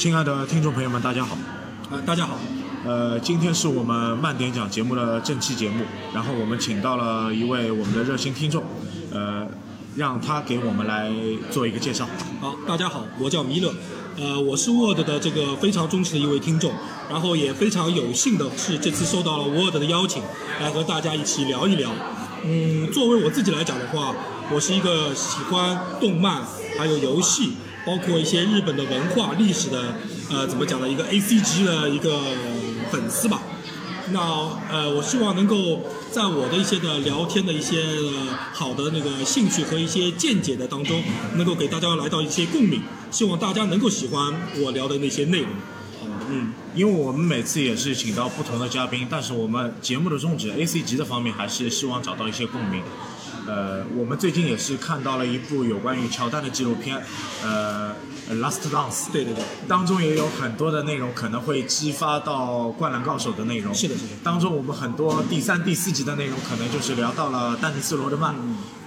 亲爱的听众朋友们，大家好。呃，大家好。呃，今天是我们慢点讲节目的正期节目，然后我们请到了一位我们的热心听众，呃，让他给我们来做一个介绍。好，大家好，我叫弥勒，呃，我是 Word 的这个非常忠实的一位听众，然后也非常有幸的是这次受到了 Word 的邀请，来和大家一起聊一聊。嗯，作为我自己来讲的话，我是一个喜欢动漫还有游戏。包括一些日本的文化历史的，呃，怎么讲呢？一个 A C G 的一个粉丝吧。那呃，我希望能够在我的一些的聊天的一些好的那个兴趣和一些见解的当中，能够给大家来到一些共鸣。希望大家能够喜欢我聊的那些内容。嗯，因为我们每次也是请到不同的嘉宾，但是我们节目的宗旨 A C G 的方面还是希望找到一些共鸣。呃，我们最近也是看到了一部有关于乔丹的纪录片，呃，《Last Dance》。对对对，当中也有很多的内容可能会激发到《灌篮高手》的内容。是的，是的。当中我们很多第三、第四集的内容，可能就是聊到了丹尼斯·罗德曼。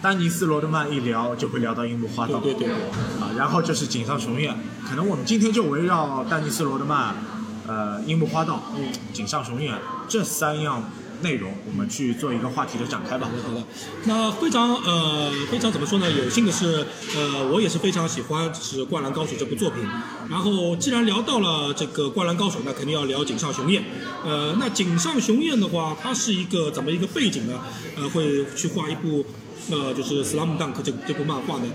丹尼斯·罗德曼一聊就会聊到樱木花道。对对对。啊，然后就是井上雄彦，可能我们今天就围绕丹尼斯·罗德曼、呃，樱木花道、井上雄彦这三样。内容，我们去做一个话题的展开吧。好的，那非常呃，非常怎么说呢？有幸的是，呃，我也是非常喜欢就是《灌篮高手》这部作品。然后，既然聊到了这个《灌篮高手》，那肯定要聊井上雄彦。呃，那井上雄彦的话，他是一个怎么一个背景呢？呃，会去画一部呃，就是《Slam Dunk》这这部漫画呢？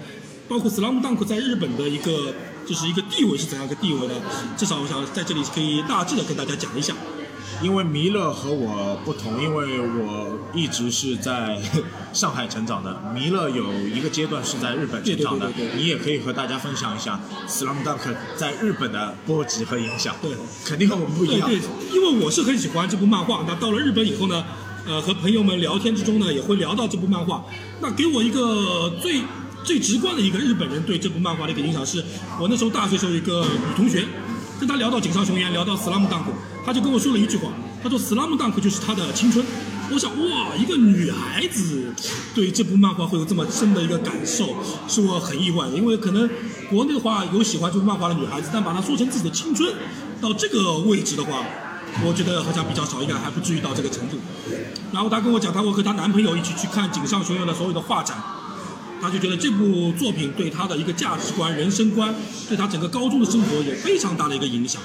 包括《Slam Dunk》在日本的一个就是一个地位是怎样一个地位呢？至少我想在这里可以大致的跟大家讲一下。因为弥勒和我不同，因为我一直是在上海成长的，弥勒有一个阶段是在日本成长的。你也可以和大家分享一下《Slam Dunk》在日本的波及和影响。对，肯定和我们不一样。对，因为我是很喜欢这部漫画。那到了日本以后呢，呃，和朋友们聊天之中呢，也会聊到这部漫画。那给我一个最最直观的一个日本人对这部漫画的一个影响，是我那时候大学时候一个女同学。跟她聊到井上雄彦，聊到 Slam Dunk，他就跟我说了一句话，他说 Slam Dunk 就是他的青春。我想哇，一个女孩子对这部漫画会有这么深的一个感受，是我很意外的。因为可能国内的话有喜欢这部漫画的女孩子，但把它说成自己的青春，到这个位置的话，我觉得好像比较少，应该还不至于到这个程度。然后她跟我讲，她会和她男朋友一起去看井上雄彦的所有的画展。他就觉得这部作品对他的一个价值观、人生观，对他整个高中的生活有非常大的一个影响。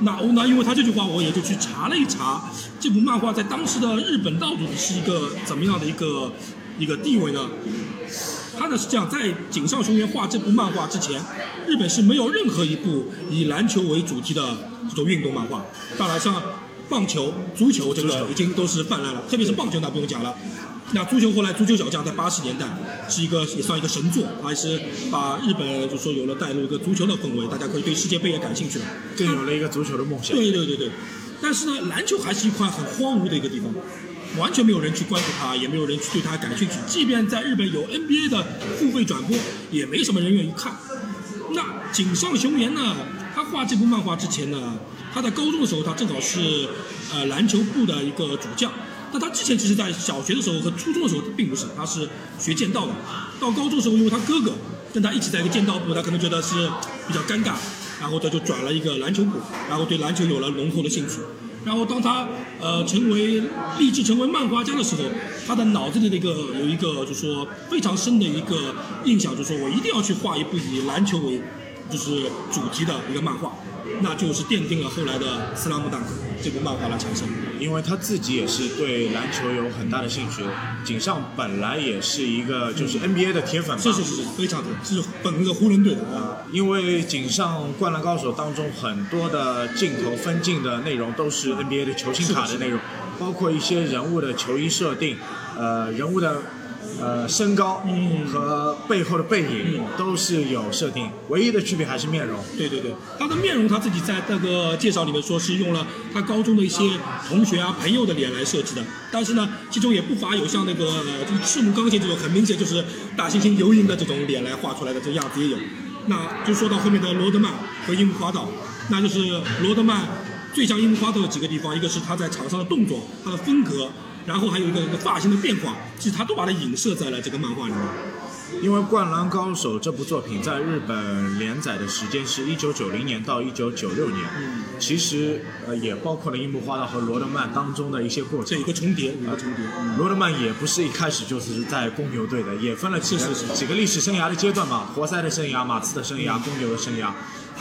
那那因为他这句话，我也就去查了一查，这部漫画在当时的日本到底是一个怎么样的一个一个地位呢？他呢是这样，在井上雄彦画这部漫画之前，日本是没有任何一部以篮球为主题的这种运动漫画。当然，像棒球、足球这个已经都是泛滥了，特别是棒球那不用讲了。那足球后来，足球小将在八十年代是一个也算一个神作，还是把日本就说有了带入一个足球的氛围，大家可以对世界杯也感兴趣了，更有了一个足球的梦想。对对对对，但是呢，篮球还是一块很荒芜的一个地方，完全没有人去关注它，也没有人去对它感兴趣。即便在日本有 NBA 的付费转播，也没什么人愿意看。那井上雄彦呢？他画这部漫画之前呢，他在高中的时候，他正好是呃篮球部的一个主将。那他之前其实，在小学的时候和初中的时候，并不是，他是学剑道的。到高中的时候，因为他哥哥跟他一起在一个剑道部，他可能觉得是比较尴尬，然后他就转了一个篮球部，然后对篮球有了浓厚的兴趣。然后当他呃成为立志成为漫画家的时候，他的脑子里的一个有一个就是说非常深的一个印象，就是说我一定要去画一部以篮球为就是主题的一个漫画。那就是奠定了后来的《斯拉姆大克》这部漫画来产生，因为他自己也是对篮球有很大的兴趣。井上本来也是一个就是 NBA 的铁粉嘛，是是是，非常的，是本那个湖人队的啊。因为井上《灌篮高手》当中很多的镜头分镜的内容都是 NBA 的球星卡的内容，包括一些人物的球衣设定，呃，人物的。呃，身高和背后的背影都是有设定，唯一的区别还是面容。对对对，他的面容他自己在那个介绍里面说是用了他高中的一些同学啊朋友的脸来设计的，但是呢，其中也不乏有像那个就赤木刚宪这种很明显就是大猩猩游吟的这种脸来画出来的这样子也有。那就说到后面的罗德曼和樱木花道，那就是罗德曼最像樱木花道的几个地方，一个是他在场上的动作，他的风格。然后还有一个一个发型的变化，其实他都把它影射在了这个漫画里面。因为《灌篮高手》这部作品在日本连载的时间是一九九零年到一九九六年，其实呃也包括了樱木花道和罗德曼当中的一些过程这有。个重叠，有个重叠。嗯罗德曼也不是一开始就是在公牛队的，也分了几个是是是几个历史生涯的阶段嘛，活塞的生涯、马刺的生涯、公牛的生涯，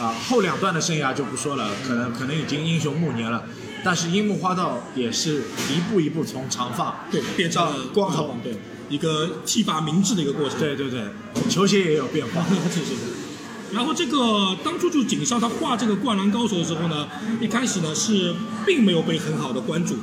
啊、后两段的生涯就不说了，可能可能已经英雄暮年了。但是樱木花道也是一步一步从长发对，变成光头，对，一个剃发明志的一个过程。对对对，球鞋也有变化。是是是。然后这个当初就井上他画这个《灌篮高手》的时候呢，一开始呢是并没有被很好的关注。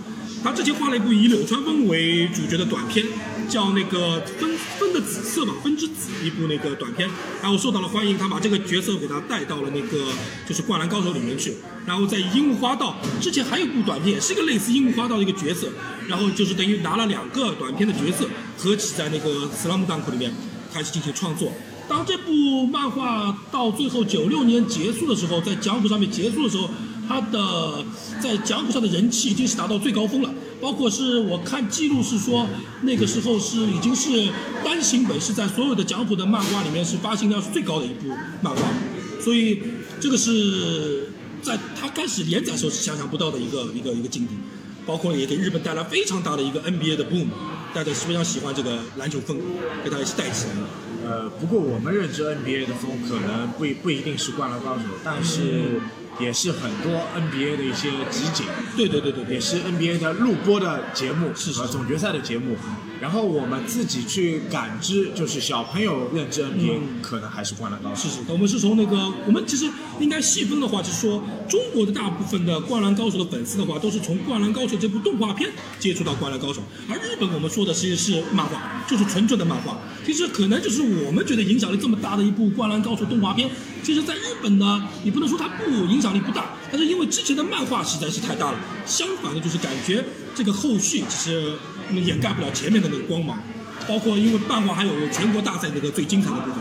他之前画了一部以柳川风为主角的短片，叫那个《分分的紫色》吧，《分之紫》一部那个短片，然后受到了欢迎，他把这个角色给他带到了那个就是《灌篮高手》里面去。然后在樱木花道之前还有部短片，也是一个类似樱木花道的一个角色，然后就是等于拿了两个短片的角色合起在那个《Slam Dunk》里面开始进行创作。当这部漫画到最后九六年结束的时候，在讲谱上面结束的时候，他的在讲谱上的人气已经是达到最高峰了。包括是我看记录是说，那个时候是已经是单行本是在所有的讲谱的漫画里面是发行量是最高的一部漫画，所以这个是在他开始连载时候是想象不到的一个一个一个境地。包括也给日本带来非常大的一个 NBA 的 boom，大家是非常喜欢这个篮球风，给它一起带起来了。呃，不过我们认知 NBA 的风可能不不一定是灌篮高手，但是也是很多 NBA 的一些集锦，对对对对对也，是 NBA 的录播的节目是是和总决赛的节目。然后我们自己去感知，就是小朋友认知 NBA，、可能还是灌篮高手。是是，我们是从那个，我们其实应该细分的话，就是说中国的大部分的《灌篮高手》的粉丝的话，都是从《灌篮高手》这部动画片接触到《灌篮高手》，而日本我们说的其实是漫画，就是纯纯的漫画。其实可能就是我们觉得影响力这么大的一部《灌篮高手》动画片，其实在日本呢，你不能说它不影响力不大，但是因为之前的漫画实在是太大了，相反的就是感觉这个后续其实嗯掩盖不了前面的那个光芒。包括因为漫画还有全国大赛那个最精彩的部分，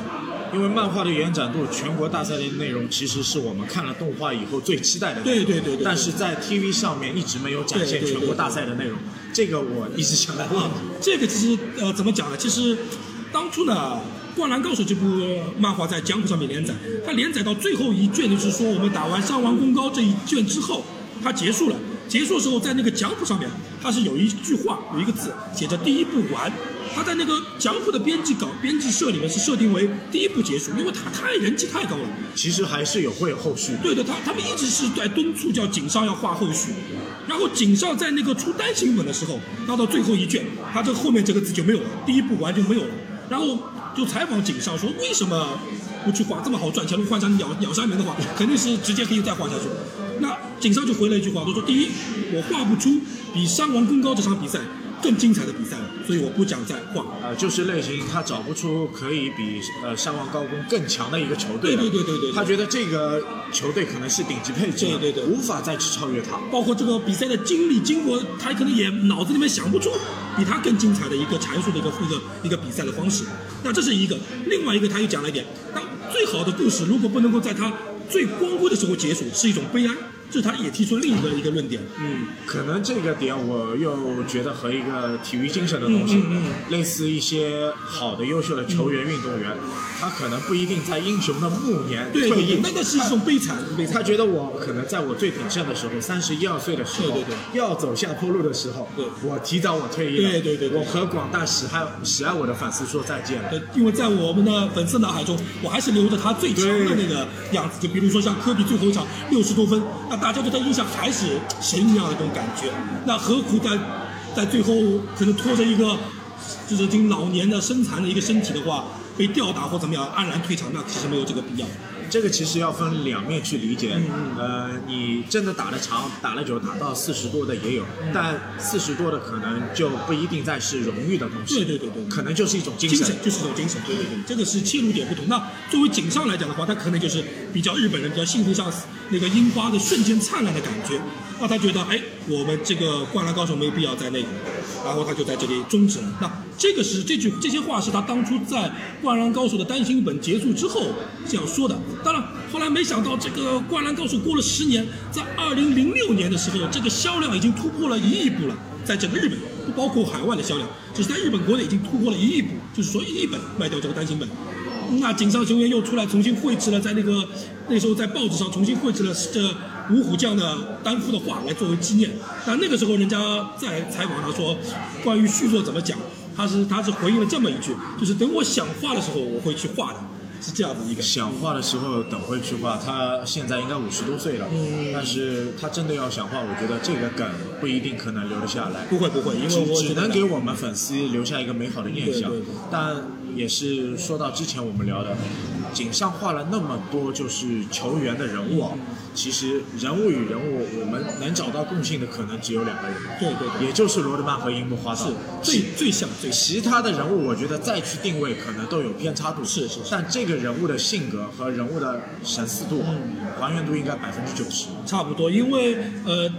因为漫画的延展度，全国大赛的内容其实是我们看了动画以后最期待的内容。对对对对但是在 TV 上面一直没有展现全国大赛的内容，这个我一直想在问啊，这个其实呃怎么讲呢？其实当初呢，《灌篮高手》这部漫画在江湖上面连载，它连载到最后一卷，就是说我们打完上完功高这一卷之后，它结束了。结束的时候，在那个讲谱上面，它是有一句话，有一个字写着“第一部完”。它在那个讲谱的编辑稿、编辑社里面是设定为第一部结束，因为它太人气太高了。其实还是有会有后续。对的，他他们一直是在敦促叫井上要画后续，然后井上在那个出单行本的时候，到到最后一卷，他这后面这个字就没有了，第一部完就没有了。然后就采访井上说，为什么不去画这么好赚钱？如果换成鸟鸟山明的话，肯定是直接可以再画下去。那井上就回了一句话，他说：第一，我画不出比山王更高这场比赛更精彩的比赛了，所以我不想再画。呃，就是类型他找不出可以比呃山王高工更强的一个球队了对对对对对对他觉得这个球队可能是顶级配置，对对对无法再去超越他。包括这个比赛的经历经过，他可能也脑子里面想不出比他更精彩的一个阐述的一个一个一个比赛的方式。那这是一个，另外一个他又讲了一点，当最好的故事如果不能够在他最光辉的时候结束，是一种悲哀。这他也提出另一个一个论点。嗯，可能这个点我又觉得和一个体育精神的东西，嗯嗯类似一些好的优秀的球员、运动员，他可能不一定在英雄的暮年退役，，那个是一种悲惨。他觉得我可能在我最鼎盛的时候，三十一二岁的时候，对对对要走下坡路的时候，对我提早我退役了，对对对对我和广大喜爱喜爱我的粉丝说再见了。呃，因为在我们的粉丝脑海中，我还是留着他最强的那个样子。就比如说像科比最后一场六十多分，那大家对他印象还是神一样的这种感觉。那何苦在在最后可能拖着一个就是已经老年的身残的一个身体的话，被吊打或怎么样黯然退场？那其实没有这个必要。这个其实要分两面去理解。嗯呃，你真的打得长、打了久，打到四十多的也有，但四十多的可能就不一定再是荣誉的东西。对对对对可能就是一种精神。精神就是一种精神，对对对，这个是切入点不同。那作为井上来讲的话，他可能就是比较日本人比较幸福像那个樱花的瞬间灿烂的感觉。那他觉得，哎，我们这个灌篮高手没有必要在那个，然后他就在这里终止了。那这个是这句这些话是他当初在灌篮高手的单行本结束之后这样说的。当然，后来没想到这个灌篮高手过了十年，在二零零六年的时候，这个销量已经突破了一亿部了，在整个日本。不包括海外的销量，只是在日本国内已经突破了一亿部，就是说一亿本卖掉这个单行本。那井上雄彦又出来重新绘制了，在那个那时候在报纸上重新绘制了这五虎将的单幅的画来作为纪念。但那个时候人家在采访他说，关于续作怎么讲，他是他是回应了这么一句，就是等我想画的时候我会去画的，是这样的一个。想画的时候等会去画，他现在应该五十多岁了，嗯但是他真的要想画，我觉得这个梗不一定可能留得下来。不会不会，因为只能给我们粉丝留下一个美好的印象对对对。但也是说到之前我们聊的，井上画了那么多就是球员的人物啊，其实人物与人物我们能找到共性的可能只有两个人，对对对，也就是罗德曼和樱木花道。是最最像最像。其他的人物，我觉得再去定位可能都有偏差度。是是是但这个人物的性格和人物的神似度、嗯还原度应该百分之九十。差不多，因为呃，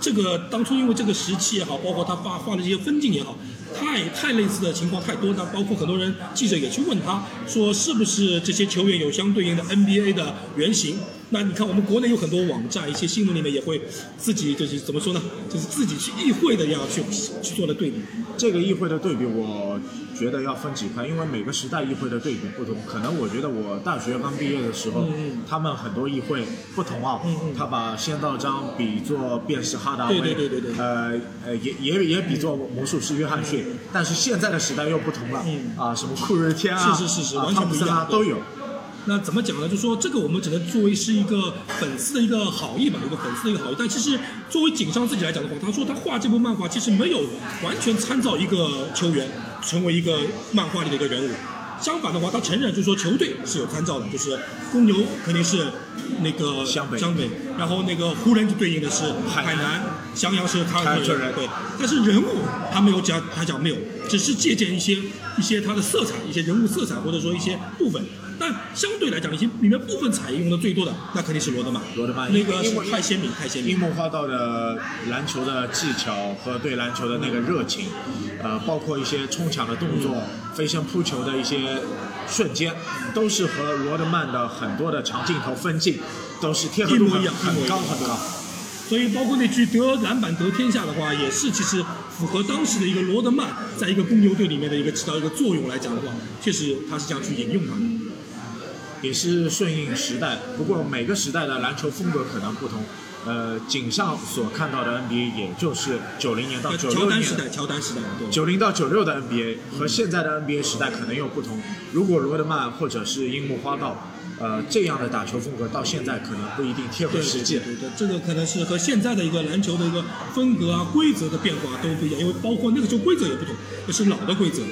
这个当初因为这个时期也好，包括他画画的这些分镜也好，太太类似的情况太多，那包括很多人记者也去问他说，是不是这些球员有相对应的 NBA 的原型？那你看我们国内有很多网站，一些新闻里面也会自己就是怎么说呢，就是自己去议会的要去去做了对比。这个议会的对比，我觉得要分几块，因为每个时代议会的对比不同。可能我觉得我大学刚毕业的时候，嗯他们很多议会不同啊。嗯嗯他把仙道章比作便是哈达威，对对对对对呃呃，也也也比作魔术师约翰逊。但是现在的时代又不同了，嗯啊，什么酷日天啊，是是是是啊完全不一样啊都有。那怎么讲呢？就说这个我们只能作为是一个粉丝的一个好意吧，一个粉丝的一个好意。但其实作为井上自己来讲的话，他说他画这部漫画其实没有完全参照一个球员成为一个漫画里的一个人物。相反的话，他承认就是说球队是有参照的，就是公牛肯定是那个湘北湘北，然后那个湖人就对应的是海南襄阳是凯凯尔特人特人，对。但是人物他没有讲，他讲没有，只是借鉴一些一些他的色彩，一些人物色彩或者说一些部分。但相对来讲，一些里面部分采用的最多的，那肯定是罗德曼。罗德曼那个是太鲜明，太鲜明。樱木花道的篮球的技巧和对篮球的那个热情，呃，包括一些冲抢的动作、飞身扑球的一些瞬间，都是和罗德曼的很多的长镜头分镜都是贴合度很一模一样很高很高。所以包括那句得篮板得天下的话，也是其实符合当时的一个罗德曼在一个公牛队里面的一个起到一个作用来讲的话，确实他是这样去引用他的。也是顺应时代，不过每个时代的篮球风格可能不同。呃，井上所看到的 NBA 也就是九零年到九乔六年丹时代，乔丹时代，对。九零到九六的 NBA 和现在的 NBA 时代可能又不同。如果罗德曼或者是樱木花道，呃，这样的打球风格到现在可能不一定贴合对实际。对对对，这个可能是和现在的一个篮球的一个风格啊、规则的变化都不一样，因为包括那个时候规则也不同，那是老的规则。《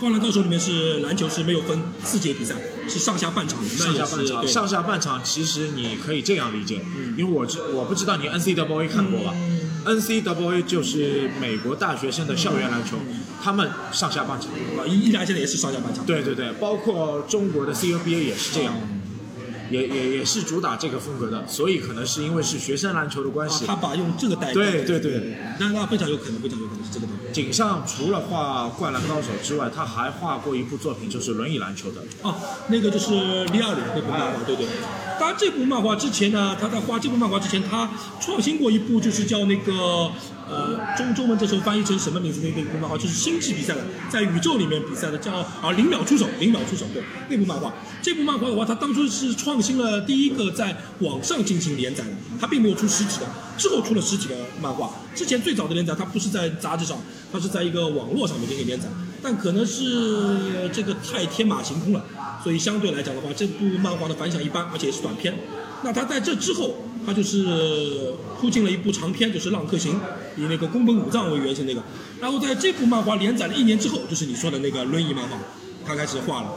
灌篮高手》里面是篮球是没有分四节比赛，是上下半场，那上也下半场，是上下半场其实你可以这样理解，因为我知我不知道你 N C W A 看过吧、？N C W a 就是美国大学生的校园篮球，他们上下半场。啊，依依然现在也是上下半场。对对对，包括中国的 CUBA 也是这样，也也也是主打这个风格的，所以可能是因为是学生篮球的关系，，啊他把用这个代替。对对对。那那非常有可能，非常有可能是这个东西。井上除了画《灌篮高手》之外，他还画过一部作品，就是轮椅篮球的。哦，那个就是李亚鲁那部漫画，对对。当然，这部漫画之前呢，他在画这部漫画之前，他创新过一部，就是叫那个呃中中文这时候翻译成什么名字？那那部漫画就是星际比赛的，在宇宙里面比赛的，叫啊零秒出手，零秒出手，对那部漫画。这部漫画的话，它当初是创新了第一个在网上进行连载的，它并没有出实体的，之后出了实体的漫画。之前最早的连载，它不是在杂志上，它是在一个网络上面进行连载，但可能是这个太天马行空了，所以相对来讲的话，这部漫画的反响一般，而且也是短篇。那它在这之后，它就是铺进了一部长篇，就是《浪客行》，以那个宫本武藏为原型那个。然后在这部漫画连载了一年之后，就是你说的那个轮椅漫画，他开始画了。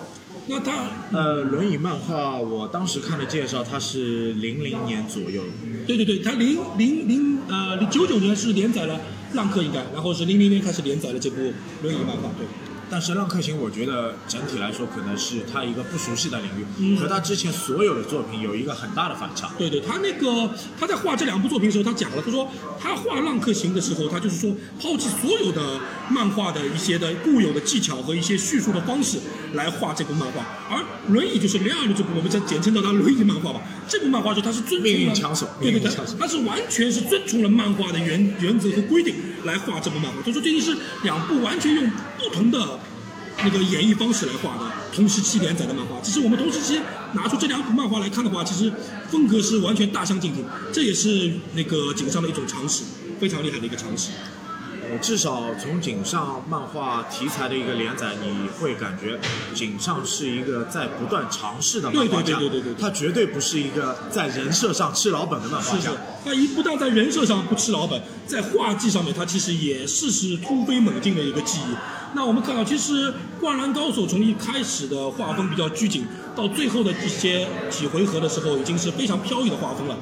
那他呃，轮椅漫画，我当时看的介绍，它是零零年左右。对对对，他零零零呃零九九年是连载了《浪客》应该，然后是零零年开始连载了这部轮椅漫画，对。但是《浪客行》，我觉得整体来说，可能是他一个不熟悉的领域，嗯和他之前所有的作品有一个很大的反差。对对，他那个他在画这两部作品的时候，他讲了，他说他画《浪客行》的时候，他就是说抛弃所有的漫画的一些的固有的技巧和一些叙述的方式来画这部漫画，而轮椅就是连二的这部，我们再简称叫它轮椅漫画吧。这部漫画就他是遵命运枪手对对对命运枪手，它是完全是遵从了漫画的原原则和规定来画这部漫画。所以说这是两部完全用不同的那个演绎方式来画的同时期连载的漫画。其实我们同时期拿出这两部漫画来看的话，其实风格是完全大相径庭，这也是那个井上的一种常识，非常厉害的一个常识。呃，至少从井上漫画题材的一个连载，你会感觉井上是一个在不断尝试的漫画家，对对对对对对他绝对不是一个在人设上吃老本的漫画家是是。，他一不但在人设上不吃老本，在画技上面他其实也是是突飞猛进的一个技艺。那我们看到，其实《灌篮高手》从一开始的画风比较拘谨，到最后的一些几回合的时候，已经是非常飘逸的画风了。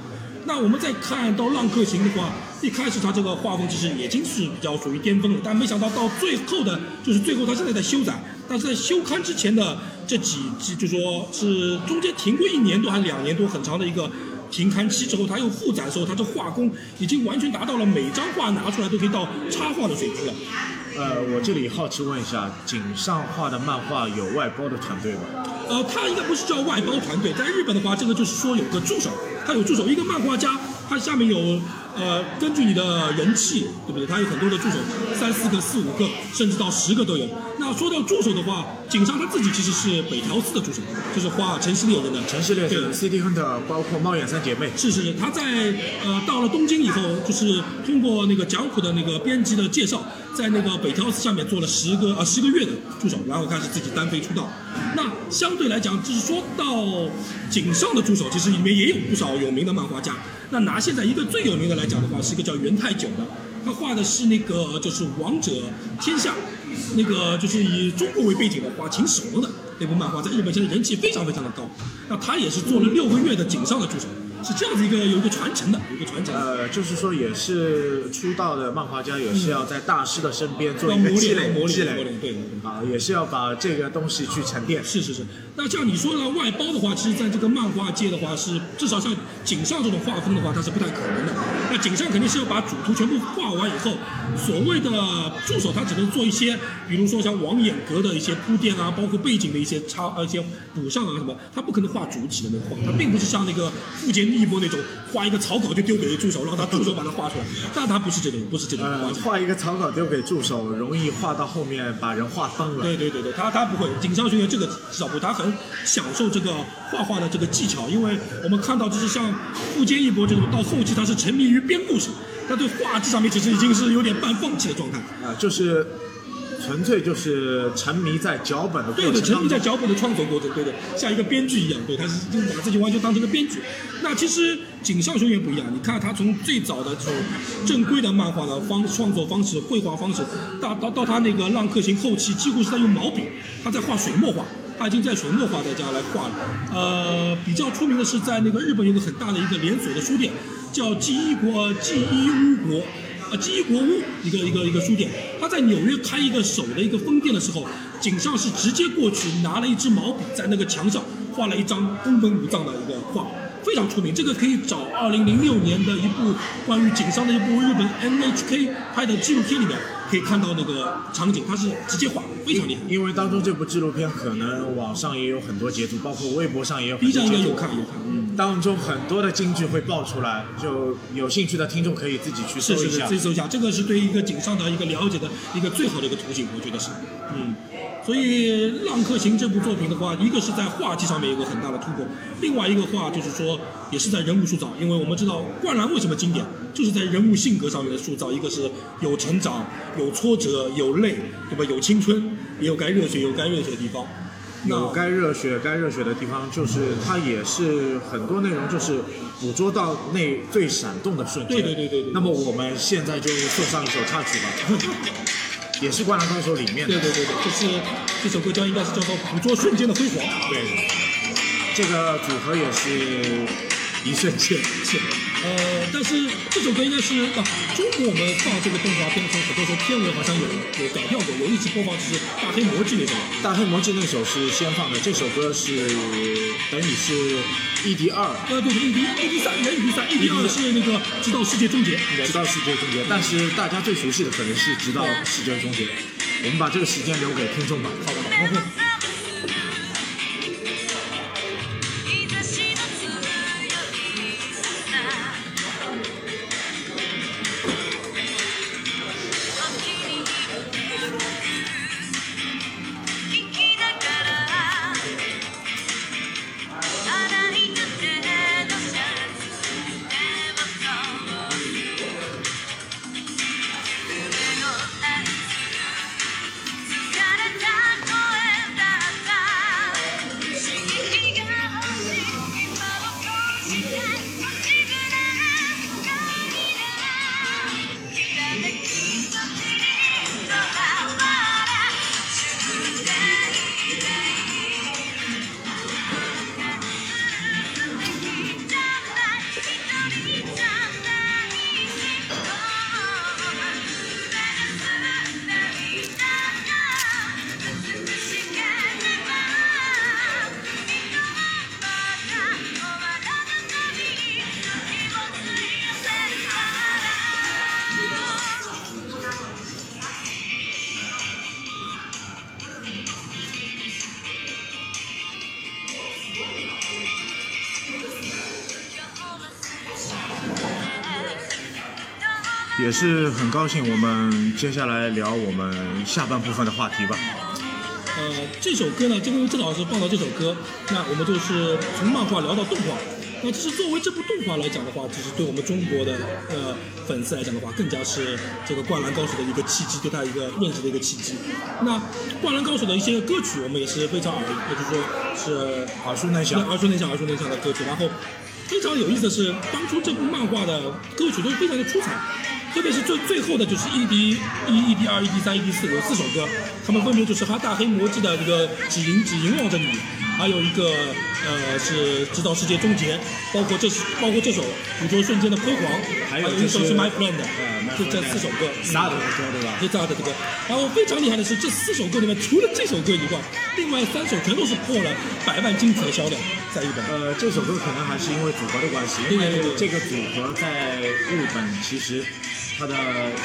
那我们再看到《浪客行》的话，一开始他这个画风其实已经是比较属于巅峰了，但没想到到最后的，就是最后他现在在修展，但是在休刊之前的这几季，就说是中间停过一年多还是两年多很长的一个停刊期之后，他又复展的时候，他这画工已经完全达到了每张画拿出来都可以到插画的水平了。呃，我这里好奇问一下，井上画的漫画有外包的团队吗？呃，他应该不是叫外包团队，在日本的话，这个就是说有个助手，他有助手，一个漫画家，他下面有呃，根据你的人气，对不对？他有很多的助手，三四个、四五个，甚至到十个都有。那说到助手的话，井上他自己其实是北条司的助手，就是画《城市猎人》的。城市猎人、CD Hunter，包括猫眼三姐妹，是是是，他在呃到了东京以后，就是通过那个讲谱的那个编辑的介绍，在那个北条司下面做了十个呃十个月的助手，然后开始自己单飞出道。那相对来讲，就是说到井上的助手，其实里面也有不少有名的漫画家。那拿现在一个最有名的来讲的话，是一个叫元太久的，他画的是那个就是《王者天下》，那个就是以中国为背景的画秦始皇的那部漫画，在日本现在人气非常非常的高。那他也是做了六个月的井上的助手，是这样子一个有一个传承的，有一个传承。呃，就是说也是出道的漫画家，也是要在大师的身边做要一个积磨练，磨练，磨练，累对。啊，也是要把这个东西去沉淀。是是是，那像你说的外包的话，其实在这个漫画界的话是，至少像井上这种画风的话，它是不太可能的。那井上肯定是要把主图全部画完以后，所谓的助手他只能做一些，比如说像网眼格的一些铺垫啊，包括背景的一些插呃一些补上啊什么，他不可能画主体的那个画，他并不是像那个富坚义博那种画一个草稿就丢给助手，让他助手把它画出来，但他不是这种，不是这种画呃，画一个草稿丢给助手，容易画到后面把人画疯了。对对对对，他他不会，井上学员这个至少不，他很享受这个画画的这个技巧，因为我们看到就是像富坚义博这种，到后期他是沉迷于编故事，他对画质上面其实已经是有点半放弃的状态。啊、就是纯粹就是沉迷在脚本的过对对，程当中。沉迷在脚本的创作过程，对的，像一个编剧一样，对，他是就把自己完全当成一个编剧。那其实井上雄彦不一样，你看他从最早的这种正规的漫画的方创作方式、绘画方式，到到到他那个《浪客行》后期，几乎是在用毛笔，他在画水墨画。他已经在水墨画在家来画了，呃，比较出名的是在那个日本有个很大的一个连锁的书店，叫记忆国记忆屋国，呃，记忆国屋一个一个一个书店，他在纽约开一个手的一个分店的时候，井上是直接过去拿了一支毛笔在那个墙上画了一张宫本武藏的一个画，非常出名。这个可以找二零零六年的一部关于井上的一部日本 NHK 拍的纪录片里面可以看到那个场景，它是直接画，非常厉害。因为当中这部纪录片可能网上也有很多截图，包括微博上也有很 B 多截图站应该有。看有看，嗯，当中很多的金句会爆出来，就有兴趣的听众可以自己去搜一下是是是，自。己搜一下，这个是对一个井上的一个了解的一个最好的一个途径，我觉得是，嗯。所以《浪客行》这部作品的话，一个是在画技上面有个很大的突破，另外一个话就是说，也是在人物塑造，因为我们知道灌篮为什么经典，就是在人物性格上面的塑造，一个是有成长、有挫折、有泪，对吧？有青春，也有该热血有该热血的地方。有该热血该热血的地方，就是它也是很多内容就是捕捉到那最闪动的瞬间。对对对对对那么我们现在就送上一首插曲吧，也是《灌篮高手》里面的。对对对对，就是这首歌叫应该是叫做《捕捉瞬间的辉煌》。对，这个组合也是一瞬间。是，呃，但是这首歌应该是啊，中国我们放这个动画片的时候，很多时候片尾好像有有改掉过，有一直播放就是《大黑魔记》那首。大黑魔记那首是先放的，这首歌是等于是 ED 二，呃，对对，ED ED 三，原 ED 三，ED 二是那个直到世界终结。直到世界终结。但是大家最熟悉的可能是直到世界终结。我们把这个时间留给听众吧。好的好的。也是很高兴，我们接下来聊我们下半部分的话题吧。呃，这首歌呢，这个郑老师放到这首歌，那我们就是从漫画聊到动画。那其实作为这部动画来讲的话，其实对我们中国的呃粉丝来讲的话，更加是这个《灌篮高手》的一个契机，对他一个认识的一个契机。那《灌篮高手》的一些歌曲，我们也是非常耳，也就是说是耳熟能详，耳熟能详、耳熟能详的歌曲。然后非常有意思的是，当初这部漫画的歌曲都是非常的出彩。特别是最最后的就是 ED 一、ED 二、ED 三、ED 四有四首歌，他们分别就是哈大黑魔记的这个只迎只凝望着你，还有一个呃是直到世界终结，包括这包括这首捕捉瞬间的辉煌，还有一首是 My Friend，呃就这四首歌，萨德的歌对吧？对萨德的歌。然后非常厉害的是，这四首歌里面除了这首歌以外，另外三首全都是破了百万金曲的销量，在日本。呃，这首歌可能还是因为组合的关系，因为这个组合在日本其实。它的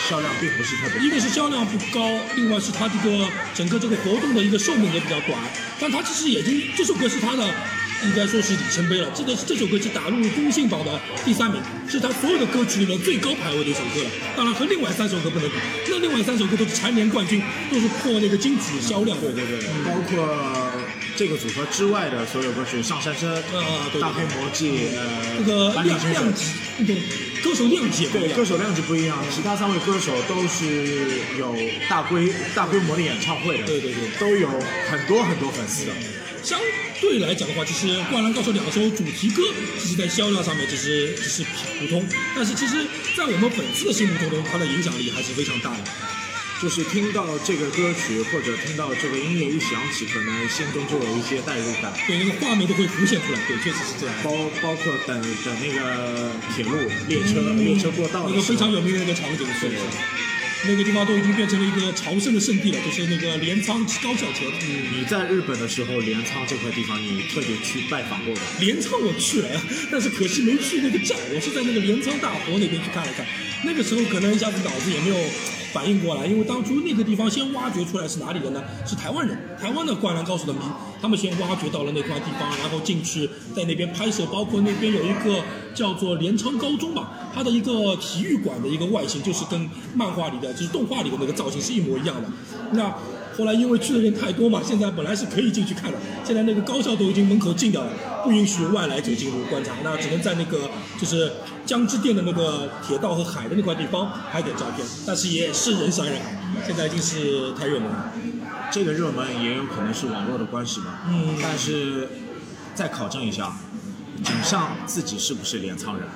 销量并不是特别，一个是销量不高，另外是它这个整个这个活动的一个寿命也比较短。但它其实已经这首歌是它的，应该说是里程碑了。这个这首歌是打入公信榜的第三名，是他所有的歌曲里面最高排位的一首歌了。当然和另外三首歌不能比，那另外三首歌都是蝉联冠军，都是破那个金曲销量。对对对，包括这个组合之外的所有歌曲，上山生、大黑魔记、呃，这个量量级那种。歌手量级对，歌手量级不一样，其他三位歌手都是有大规大规模的演唱会的，对对对，都有很多很多粉丝的。相对来讲的话，其实《灌篮高手》两首主题歌，其实在销量上面其实只是普通，但是其实在我们粉丝的心目中，它的影响力还是非常大的。就是听到这个歌曲或者听到这个音乐一响起，可能心中就有一些代入感。对，那个画面都会浮现出来。对，确实是这样。包包括等等那个铁路列车列车过道，那个非常有名的那个场景，是是。那个地方都已经变成了一个朝圣的圣地了，就是那个镰仓高校城。你在日本的时候，镰仓这块地方你特别去拜访过吗？镰仓我去了，但是可惜没去那个站，我是在那个镰仓大佛那边去看了看。那个时候可能一下子脑子也没有。反应过来，因为当初那个地方先挖掘出来是哪里人呢？是台湾人，台湾的灌篮高手的迷，他们先挖掘到了那块地方，然后进去在那边拍摄，包括那边有一个叫做镰仓高中吧，它的一个体育馆的一个外形就是跟漫画里的，就是动画里的那个造型是一模一样的。那后来因为去的人太多嘛，现在本来是可以进去看的，现在那个高校都已经门口禁掉了，不允许外来者进入观察，那只能在那个就是江之店的那个铁道和海的那块地方拍点照片，但是也是人山人海，现在已经是太热门了。这个热门也有可能是网络的关系吧，嗯，但是再考证一下，井上自己是不是镰仓人？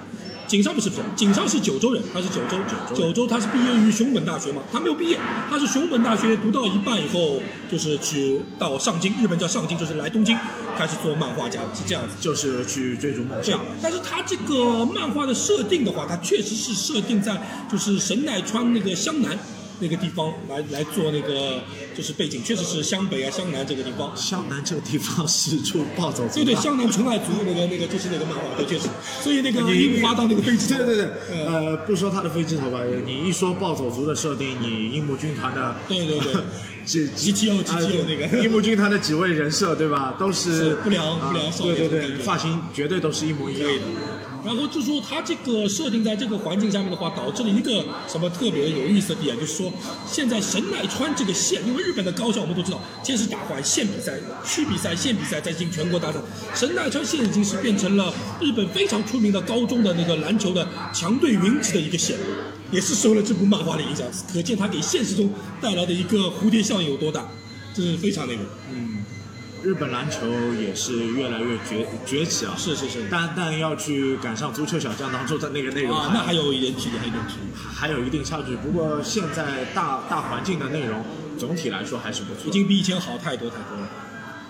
井上不是不是，井上是九州人，他是九州九州，九州他是毕业于熊本大学嘛，他没有毕业，他是熊本大学读到一半以后，就是去到上京，日本叫上京，就是来东京开始做漫画家，是这样子，就是去追逐梦想。但是他这个漫画的设定的话，他确实是设定在就是神奈川那个湘南。那个地方来来做那个就是背景，确实是湘北啊、湘南这个地方。湘南这个地方是出暴走族。对对，湘南纯爱族那个那个就是那个漫画，对，确实。所以那个樱木花道那个飞机头。对对对。呃，不说他的飞机头吧，你一说暴走族的设定，你樱木军团的。对对 对。几 G T O G T O 那个。樱木军团的几位人设对吧？都是不良不良少年。对对对，发型绝对都是一模一样。然后就说他这个设定在这个环境下面的话，导致了一个什么特别有意思的点，就是说现在神奈川这个县，因为日本的高校我们都知道，先是打完县比赛、区比赛、县比赛，再进全国大赛。神奈川县已经是变成了日本非常出名的高中的那个篮球的强队云集的一个县，也是受了这部漫画的影响，可见它给现实中带来的一个蝴蝶效应有多大，这是非常那个，嗯。日本篮球也是越来越崛崛起啊！是是是，但但要去赶上足球小将当中的那个内容啊，那还有一点距离，还有一点距离，还有一定差距。不过现在大大环境的内容总体来说还是不错，已经比以前好太多太多了。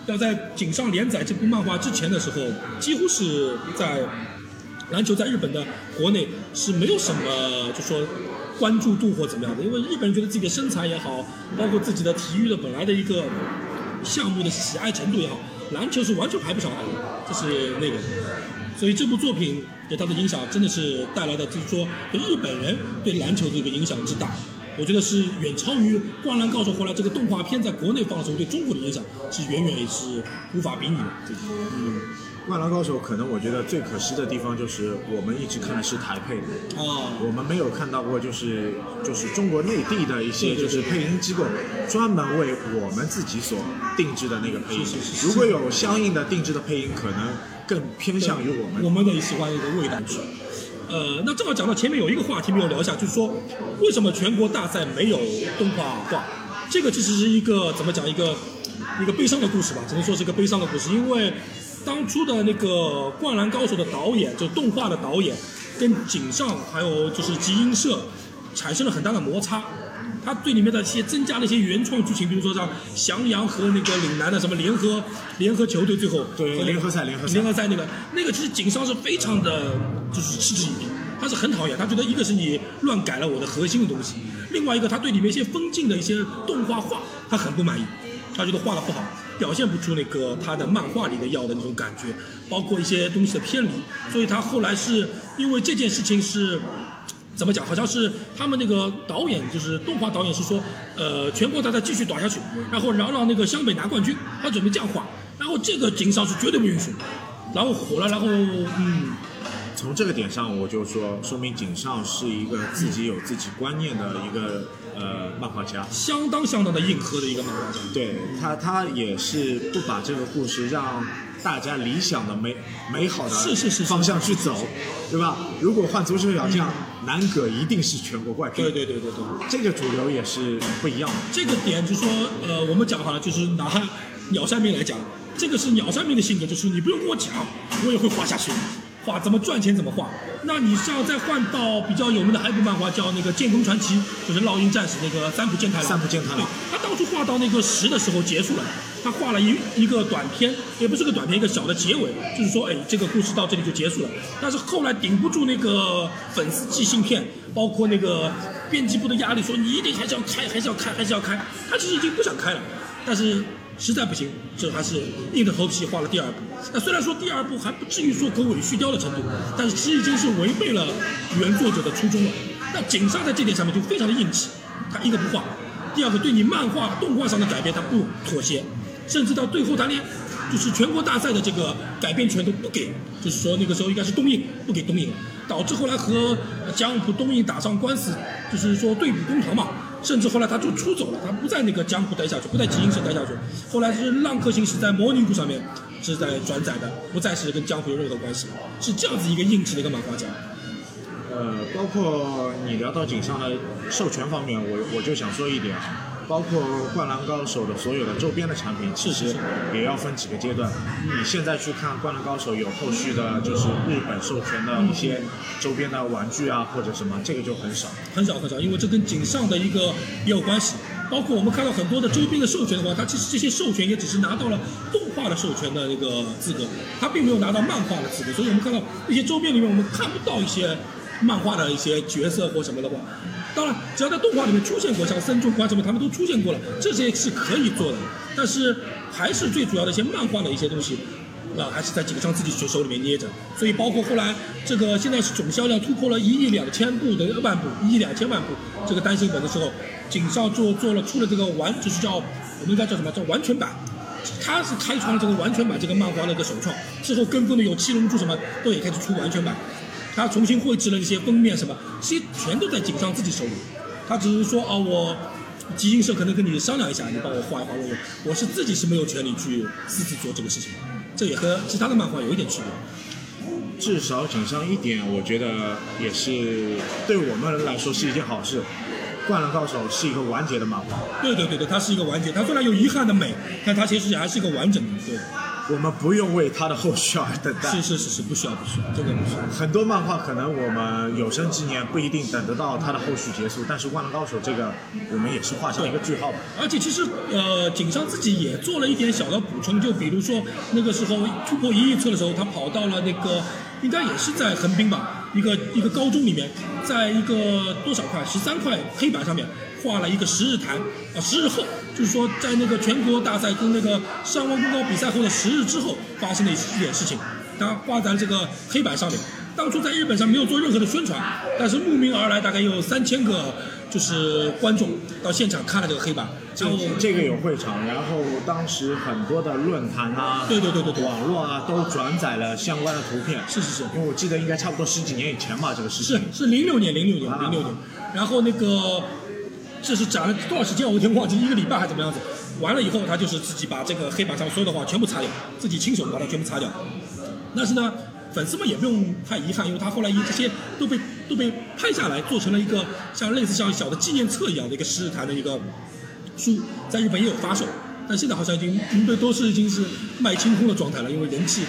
要在井上连载这部漫画之前的时候，几乎是在篮球在日本的国内是没有什么就说关注度或怎么样的，因为日本人觉得自己的身材也好，包括自己的体育的本来的一个。项目的喜爱程度也好，篮球是完全排不上号的，这是那个，所以这部作品给他的影响真的是带来的，就是说对日本人对篮球的一个影响之大，我觉得是远超于《灌篮高手》后来这个动画片在国内放的时候对中国的影响是远远也是无法比拟的。嗯，灌篮高手可能我觉得最可惜的地方就是我们一直看的是台配的，哦，我们没有看到过就是就是中国内地的一些就是配音机构专门为我们自己所定制的那个配音如果有相应的定制的配音，可能更偏向于我们。我们的喜欢的一个味道是。呃，那正好讲到前面有一个话题没有聊一下，就是说为什么全国大赛没有动画化？这个其实是一个怎么讲一个一个悲伤的故事吧，只能说是一个悲伤的故事，因为当初的那个《灌篮高手》的导演，就动画的导演，跟井上还有就是集英社产生了很大的摩擦。他对里面的一些增加了一些原创剧情，比如说像翔阳和那个岭南的什么联合联合球队，最后对联合赛联合赛联合赛那个那个，其实井上是非常的就是嗤之以鼻，他是很讨厌，他觉得一个是你乱改了我的核心的东西，另外一个他对里面一些分镜的一些动画画他很不满意，他觉得画的不好，表现不出那个他的漫画里的要的那种感觉，包括一些东西的偏离，所以他后来是因为这件事情是。怎么讲？好像是他们那个导演，就是动画导演是说，呃，全国大赛继续打下去，然后然后让那个湘北拿冠军，他准备这样画，然后这个井上是绝对不允许，然后火了，然后嗯，从这个点上，我就说，说明井上是一个自己有自己观念的一个呃漫画家。相当相当的硬核的一个漫画家。对他，他也是不把这个故事让大家理想的美美好的是是是是方向去走，对吧？如果换足球小将，南葛一定是全国冠军。对对对对对，这个主流也是不一样的。这个点就是说，呃，我们讲好了，就是拿鸟山明来讲，这个是鸟山明的性格，就是你不用跟我讲，我也会画下去，画怎么赚钱怎么画。那你是要再换到比较有名的还有一部漫画叫那个《剑锋传奇》，就是烙印战士那个三浦健太郎。三浦健太郎，他当初画到那个十的时候结束了，他画了一一个短片，也不是个短片，一个小的结尾，就是说，哎，这个故事到这里就结束了。但是后来顶不住那个粉丝寄信片，包括那个编辑部的压力，说你一定还是要开，还是要开，还是要开。他其实已经不想开了，但是实在不行，这还是硬着头皮画了第二部。那虽然说第二部还不至于说狗尾续貂的程度，但是其实已经是违背了原作者的初衷了。那井上在这点上面就非常的硬气，他一个不画，第二个对你漫画动画上的改变他不妥协，甚至到最后他连就是全国大赛的这个改编权都不给，就是说那个时候应该是东映不给东映了，导致后来和江浦东映打上官司，就是说对簿公堂嘛。甚至后来他就出走了，他不在那个江湖待下去，不在集英社待下去。后来是浪客行是在魔女布上面是在转载的，不再是跟江湖有任何关系，是这样子一个硬气的一个漫画家。呃，包括你聊到井上的授权方面，我我就想说一点啊，包括《灌篮高手》的所有的周边的产品，其实也要分几个阶段。你现在去看《灌篮高手》，有后续的就是日本授权的一些周边的玩具啊，或者什么，这个就很少。很少很少，因为这跟井上的一个也有关系。包括我们看到很多的周边的授权的话，它其实这些授权也只是拿到了动画的授权的那个资格，它并没有拿到漫画的资格。所以我们看到一些周边里面，我们看不到一些漫画的一些角色或什么的话。当然，只要在动画里面出现过，像森重宽什么，他们都出现过了，这些是可以做的。但是还是最主要的一些漫画的一些东西，啊，还是在井上自己手手里面捏着。所以包括后来这个现在是总销量突破了一亿两千部的万部，一亿两千万部这个单行本的时候，井上做做了出了这个完，就是叫我们应该叫什么叫完全版。他是开创了这个完全版这个漫画的一个首创，之后跟风的有七龙珠什么都也开始出完全版，他重新绘制了一些封面什么，这些全都在井上自己手里。他只是说啊，我集英社可能跟你商量一下，你帮我画一画，我我是自己是没有权利去私自做这个事情的，这也和其他的漫画有一点区别。至少井上一点，我觉得也是对我们来说是一件好事。《灌篮高手》是一个完结的漫画，对对对对，它是一个完结，它虽然有遗憾的美，但它其实还是一个完整的。对，我们不用为他的后续而等待。是是是是，不需要不需要，这个不需要。很多漫画可能我们有生之年不一定等得到它的后续结束，但是《灌篮高手》这个我们也是画上一个句号吧。而且其实呃，井上自己也做了一点小的补充，就比如说那个时候突破一亿册的时候，他跑到了那个应该也是在横滨吧，一个一个高中里面，在一个多少块十三块黑板上面画了一个十日谈啊，十日后，就是说在那个全国大赛跟那个上万公告比赛后的十日之后发生的一点事情，他画在了这个黑板上面。当初在日本上没有做任何的宣传，但是慕名而来大概有三千个就是观众到现场看了这个黑板，这然后这个有会场，然后当时很多的论坛啊，对对对对对网络啊都转载了相关的图片。是是是因为我记得应该差不多十几年以前吧，这个事是情。是是零六年零六年啊零六年，然后那个这是讲了多少时间我有点忘记，一个礼拜还是怎么样子。完了以后，他就是自己把这个黑板上所有的话全部擦掉，自己亲手把它全部擦掉。但是呢，粉丝们也不用太遗憾，因为他后来一这些都被都被拍下来，做成了一个像类似像小的纪念册一样的一个诗坛的一个书，在日本也有发售。但现在好像已经应该都是已经是卖清空的状态了，因为人气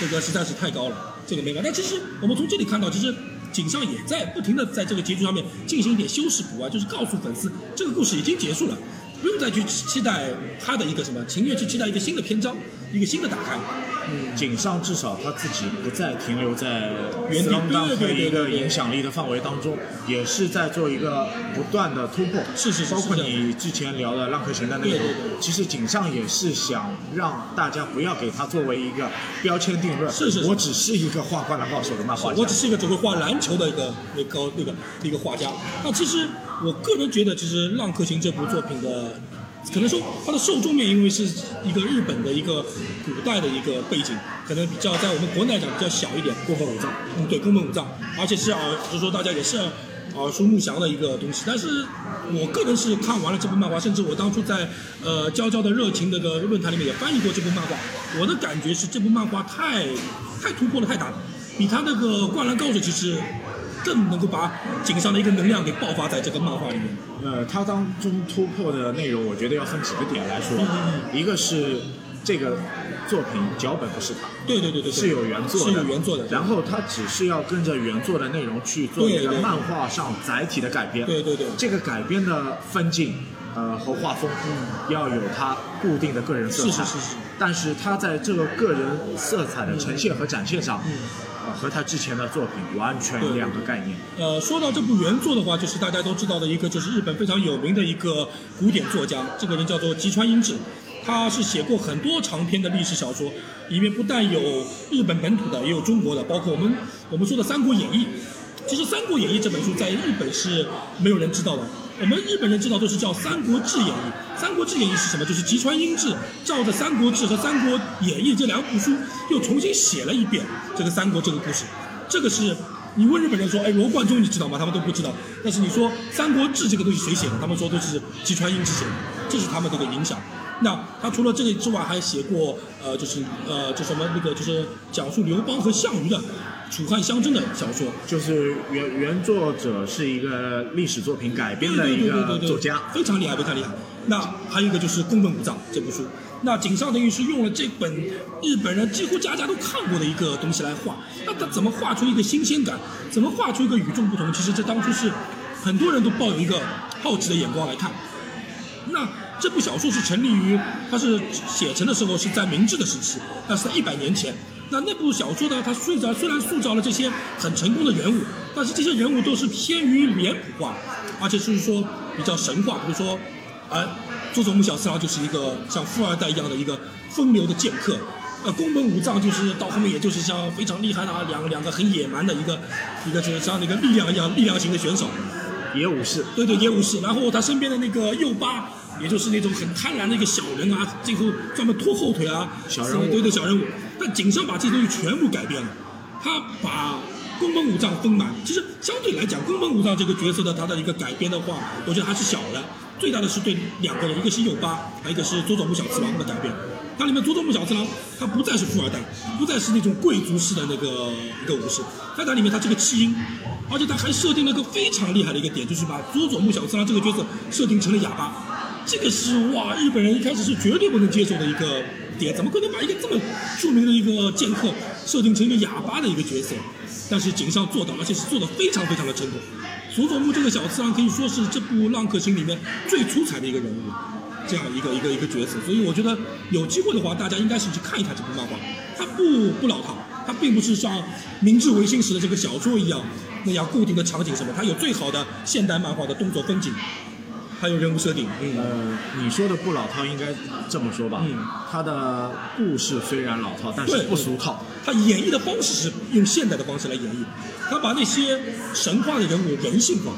这个实在是太高了，这个没办法。但其实我们从这里看到，其实井上也在不停的在这个结局上面进行一点修饰补啊，就是告诉粉丝这个故事已经结束了，不用再去期待他的一个什么，情愿去期待一个新的篇章，一个新的打开。井上至少他自己不再停留在原地当对和一个影响力的范围当中，也是在做一个不断的突破。是是是包括你之前聊的浪客行的内容其实井上也是想让大家不要给他作为一个标签定论。是是是我只是一个画灌篮高手的漫画家。我只是一个只会画篮球的一个那个那个一个画家。那其实我个人觉得，其实《浪客行》这部作品的，可能说它的受众面，因为是一个日本的一个古代的一个背景，可能比较在我们国内来讲比较小一点，宫本武藏。嗯，对，宫本武藏，而且是耳，就是说大家也是耳熟目详的一个东西。但是我个人是看完了这部漫画，甚至我当初在呃娇娇的热情那个论坛里面也翻译过这部漫画，我的感觉是这部漫画太太突破了，太大了，比他那个《灌篮高手》其实更能够把井上的一个能量给爆发在这个漫画里面。呃，它当中突破的内容，我觉得要分几个点来说。嗯一个是这个作品脚本不是他，对对对对对，是有原作的，是有原作的。然后他只是要跟着原作的内容去做一对对个漫画上载体的改编。对对对这个改编的分镜，呃和画风，要有他固定的个人色彩。是是是是但是他在这个个人色彩的呈现和展现上，嗯呃和他之前的作品完全两个概念。呃，说到这部原作的话，就是大家都知道的一个，就是日本非常有名的一个古典作家，这个人叫做吉川英治，他是写过很多长篇的历史小说，里面不但有日本本土的，也有中国的，包括我们我们说的《三国演义》。其实《三国演义》这本书在日本是没有人知道的，我们日本人知道都是叫《三国志演义》。《三国志演义》是什么？就是吉川英治照着《三国志》和《三国演义》这两部书又重新写了一遍这个三国这个故事。这个是你问日本人说，哎，罗贯中你知道吗？他们都不知道。但是你说《三国志》这个东西谁写的？他们说都是吉川英治写的，这是他们这个影响。那他除了这个之外，还写过呃，就是呃，就什么那个就是讲述刘邦和项羽的楚汉相争的小说。就是原原作者是一个历史作品改编的一个作家，非常厉害，非常厉害。那还有一个就是宫本武藏这部书，那井上等于是用了这本日本人几乎家家都看过的一个东西来画，那他怎么画出一个新鲜感？怎么画出一个与众不同？其实这当初是很多人都抱有一个好奇的眼光来看。那这部小说是成立于，它是写成的时候是在明治的时期，那是在一百年前。那那部小说呢，它虽然虽然塑造了这些很成功的人物，但是这些人物都是偏于脸谱化，而且就是说比较神话，比如说，呃，佐佐木小次郎就是一个像富二代一样的一个风流的剑客，呃，宫本武藏就是到后面也就是像非常厉害的啊两两个很野蛮的一个一个就是像那个力量一样力量型的选手，野武士。对对，野武士。然后他身边的那个右八，也就是那种很贪婪的一个小人啊，最后专门拖后腿啊，小人物对对小人物。但井上把这些东西全部改变了，他把宫本武藏丰满。其实相对来讲，宫本武藏这个角色的他的一个改编的话，我觉得还是小的。最大的是对两个人，一个是右八，还有一个是佐佐木小次郎的改变。它里面佐佐木小次郎，他不再是富二代，不再是那种贵族式的那个一个武士，在它里面他这个弃婴，而且他还设定了一个非常厉害的一个点，就是把佐佐木小次郎这个角色设定成了哑巴。这个是哇，日本人一开始是绝对不能接受的一个点，怎么可能把一个这么著名的一个剑客设定成一个哑巴的一个角色？但是井上做到，而且是做的非常非常的成功。佐佐木这个小次郎可以说是这部《浪客行》里面最出彩的一个人物，这样一个一个一个角色。所以我觉得有机会的话，大家应该是去看一看这部漫画。它不不老套，它并不是像明治维新时的这个小说一样那样固定的场景什么，它有最好的现代漫画的动作分景，还有人物设定。嗯，呃，你说的不老套，应该这么说吧。嗯他的故事虽然老套，但是对不俗套。他演绎的方式是用现代的方式来演绎，他把那些神话的人物人性化，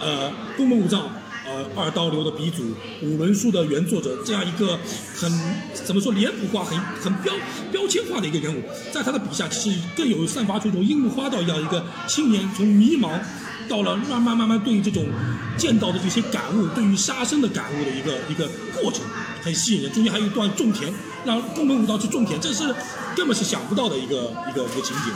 呃宫本武藏。呃，二刀流的鼻祖，五轮书的原作者，这样一个很怎么说脸谱化、很很标标签化的一个人物，在他的笔下，其实更有散发出一种樱木花道一样一个青年从迷茫到了慢慢慢慢对于这种剑道的这些感悟，对于杀生的感悟的一个一个过程，很吸引人。中间还有一段种田，让宫本武藏去种田，这是根本是想不到的一个一个一个情节。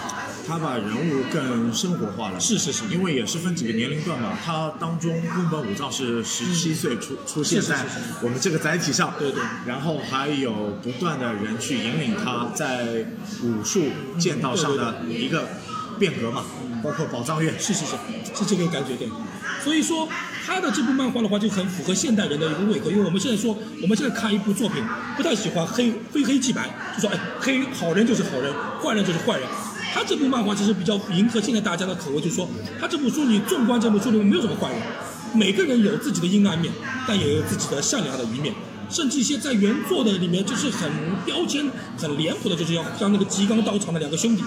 他把人物更生活化了，是是是，因为也是分几个年龄段嘛。他当中宫本武藏是十七岁出出现在我们这个载体上，对对。然后还有不断的人去引领他在武术剑道上的一个变革嘛，包括宝藏院，是是是，是这个感觉对。所以说他的这部漫画的话就很符合现代人的一个胃口，因为我们现在说我们现在看一部作品不太喜欢黑非黑即白，就说哎黑好人就是好人，坏人就是坏人。他这部漫画其实比较迎合现在大家的口味，就是说他这部书你纵观这部书里面没有什么坏人，每个人有自己的阴暗面，但也有自己的善良的一面，甚至一些在原作的里面就是很标签、很脸谱的，就是要像那个吉冈刀长的两个兄弟，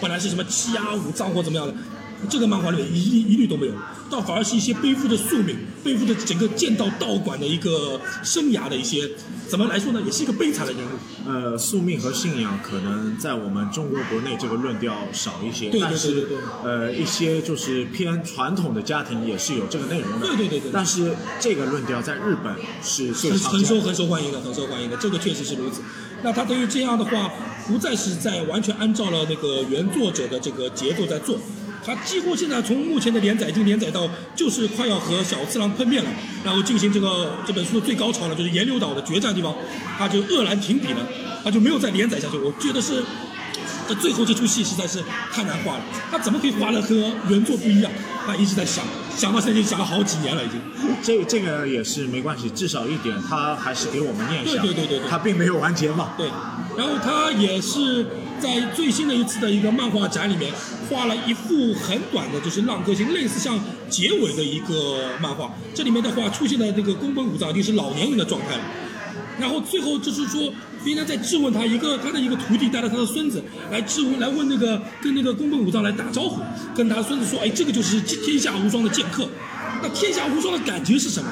本来是什么欺压武藏或怎么样的。这个漫画里面一一律都没有，倒反而是一些背负着宿命、背负着整个剑道道馆的一个生涯的一些，怎么来说呢？也是一个悲惨的人物。呃，宿命和信仰可能在我们中国国内这个论调少一些，但是呃，一些就是偏传统的家庭也是有这个内容的。对对对对。但是这个论调在日本是很很受很受欢迎的，很受欢迎的，这个确实是如此。那他对于这样的话，不再是在完全按照了那个原作者的这个节奏在做。他几乎现在从目前的连载已经连载到，就是快要和小次郎碰面了，然后进行这个这本书的最高潮了，就是岩流岛的决战地方，他就愕然停笔了，他就没有再连载下去。我觉得是，这最后这出戏实在是太难画了，他怎么可以画的和原作不一样？他一直在想，想到现在已经想了好几年了，已经。这这个也是没关系，至少一点他还是给我们念想，对对对对，他并没有完结嘛。对，然后他也是。在最新的一次的一个漫画展里面，画了一幅很短的，就是浪客行类似像结尾的一个漫画。这里面的话出现的这个宫本武藏已经是老年人的状态了。然后最后就是说，别人在质问他一个他的一个徒弟带着他的孙子来质问来问那个跟那个宫本武藏来打招呼，跟他孙子说，哎，这个就是天下无双的剑客。那天下无双的感觉是什么？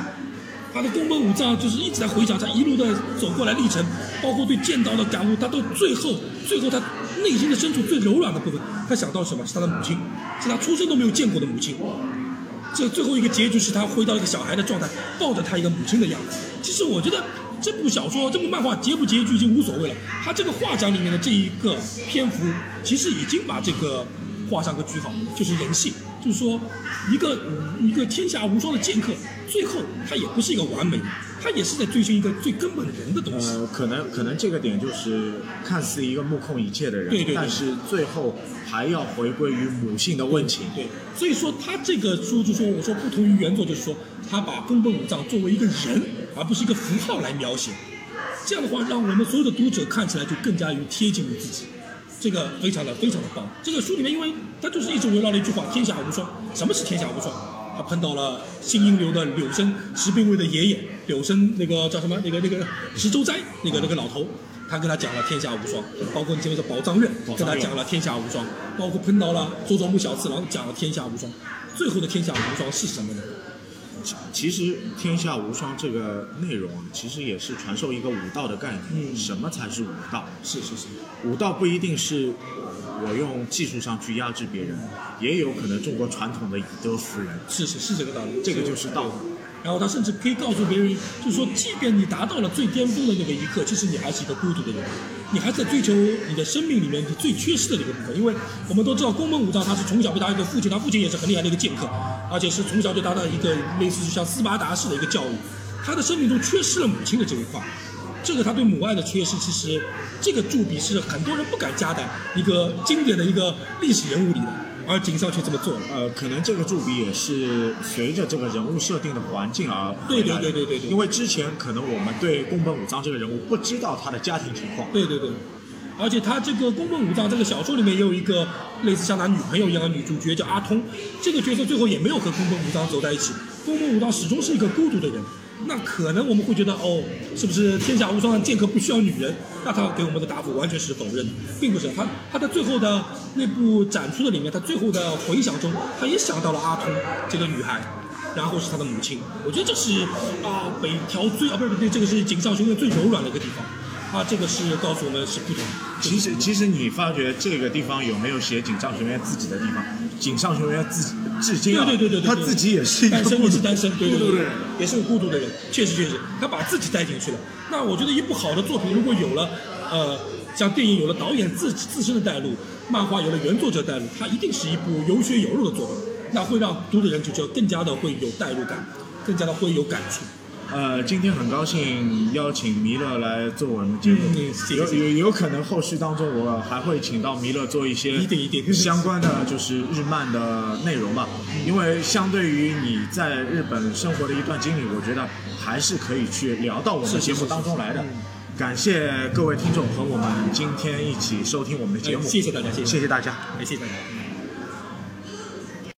他的宫本武藏就是一直在回想他一路的走过来历程，包括对剑道的感悟，他到最后，最后他内心的深处最柔软的部分，他想到什么？是他的母亲，是他出生都没有见过的母亲。这最后一个结局是他回到一个小孩的状态，抱着他一个母亲的样子。其实我觉得这部小说、这部漫画结不结局已经无所谓了，他这个画讲里面的这一个篇幅，其实已经把这个画上个句号，就是人性。就是说，一个一个天下无双的剑客，最后他也不是一个完美的，他也是在追寻一个最根本的人的东西。呃，可能可能这个点就是看似一个目空一切的人，对对，但是最后还要回归于母性的温情。对，所以说他这个书就说，我说不同于原作，就是说他把宫本武藏作为一个人，而不是一个符号来描写，这样的话，让我们所有的读者看起来就更加于贴近于自己。这个非常的非常的棒。这个书里面，因为它就是一直围绕了一句话：“天下无双。”什么是天下无双？他碰到了新英流的柳生石兵卫的爷爷柳生，那个叫什么？那个那个石周斋，那个那个老头，他跟他讲了天下无双。包括你前面的宝藏院，跟他讲了天下无双。包括碰到了佐佐木小次郎，讲了天下无双。最后的天下无双是什么呢？其实天下无双这个内容啊，其实也是传授一个武道的概念。嗯，什么才是武道？是是是，武道不一定是我用技术上去压制别人，也有可能中国传统的以德服人。是是是这个道理，这个就是道。然后他甚至可以告诉别人，就是说，即便你达到了最巅峰的那个一刻，其实你还是一个孤独的人，你还在追求你的生命里面你最缺失的那个部分。因为我们都知道，宫本武藏他是从小被他一个父亲，他父亲也是很厉害的一个剑客，而且是从小就达到一个类似于像斯巴达式的一个教育。他的生命中缺失了母亲的这一块，这个他对母爱的缺失，其实这个注笔是很多人不敢加的一个经典的一个历史人物里的。而井上却这么做了，呃，可能这个注笔也是随着这个人物设定的环境而对对对对对对，因为之前可能我们对宫本武藏这个人物不知道他的家庭情况，对对对，而且他这个宫本武藏这个小说里面也有一个类似像他女朋友一样的女主角叫阿通，这个角色最后也没有和宫本武藏走在一起，宫本武藏始终是一个孤独的人。那可能我们会觉得，哦，是不是天下无双剑客不需要女人？那他给我们的答复完全是否认的，并不是。他他在最后的那部展出的里面，他最后的回想中，他也想到了阿通这个女孩，然后是他的母亲。我觉得这是啊北条最啊不是不对，这个是井上雄彦最柔软的一个地方。啊，这个是告诉我们是不同。其实其实你发觉这个地方有没有写井上雄彦自己的地方？井上雄彦自己至今啊，对对对对对他自己也是一个单身也是单身，对对对。也是个孤独的人，确实确实，他把自己带进去了。那我觉得一部好的作品，如果有了呃，像电影有了导演自自身的带路，漫画有了原作者带路，它一定是一部有血有肉的作品，那会让读的人就就更加的会有代入感，更加的会有感触。呃，今天很高兴邀请弥勒来做我们的节目，有有有可能后续当中我还会请到弥勒做一些一点一点。相关的就是日漫的内容吧，因为相对于你在日本生活的一段经历，我觉得还是可以去聊到我们是是节目当中来的。嗯。感谢各位听众和我们今天一起收听我们的节目，哎谢谢大家谢谢。大家。哎，谢谢大家。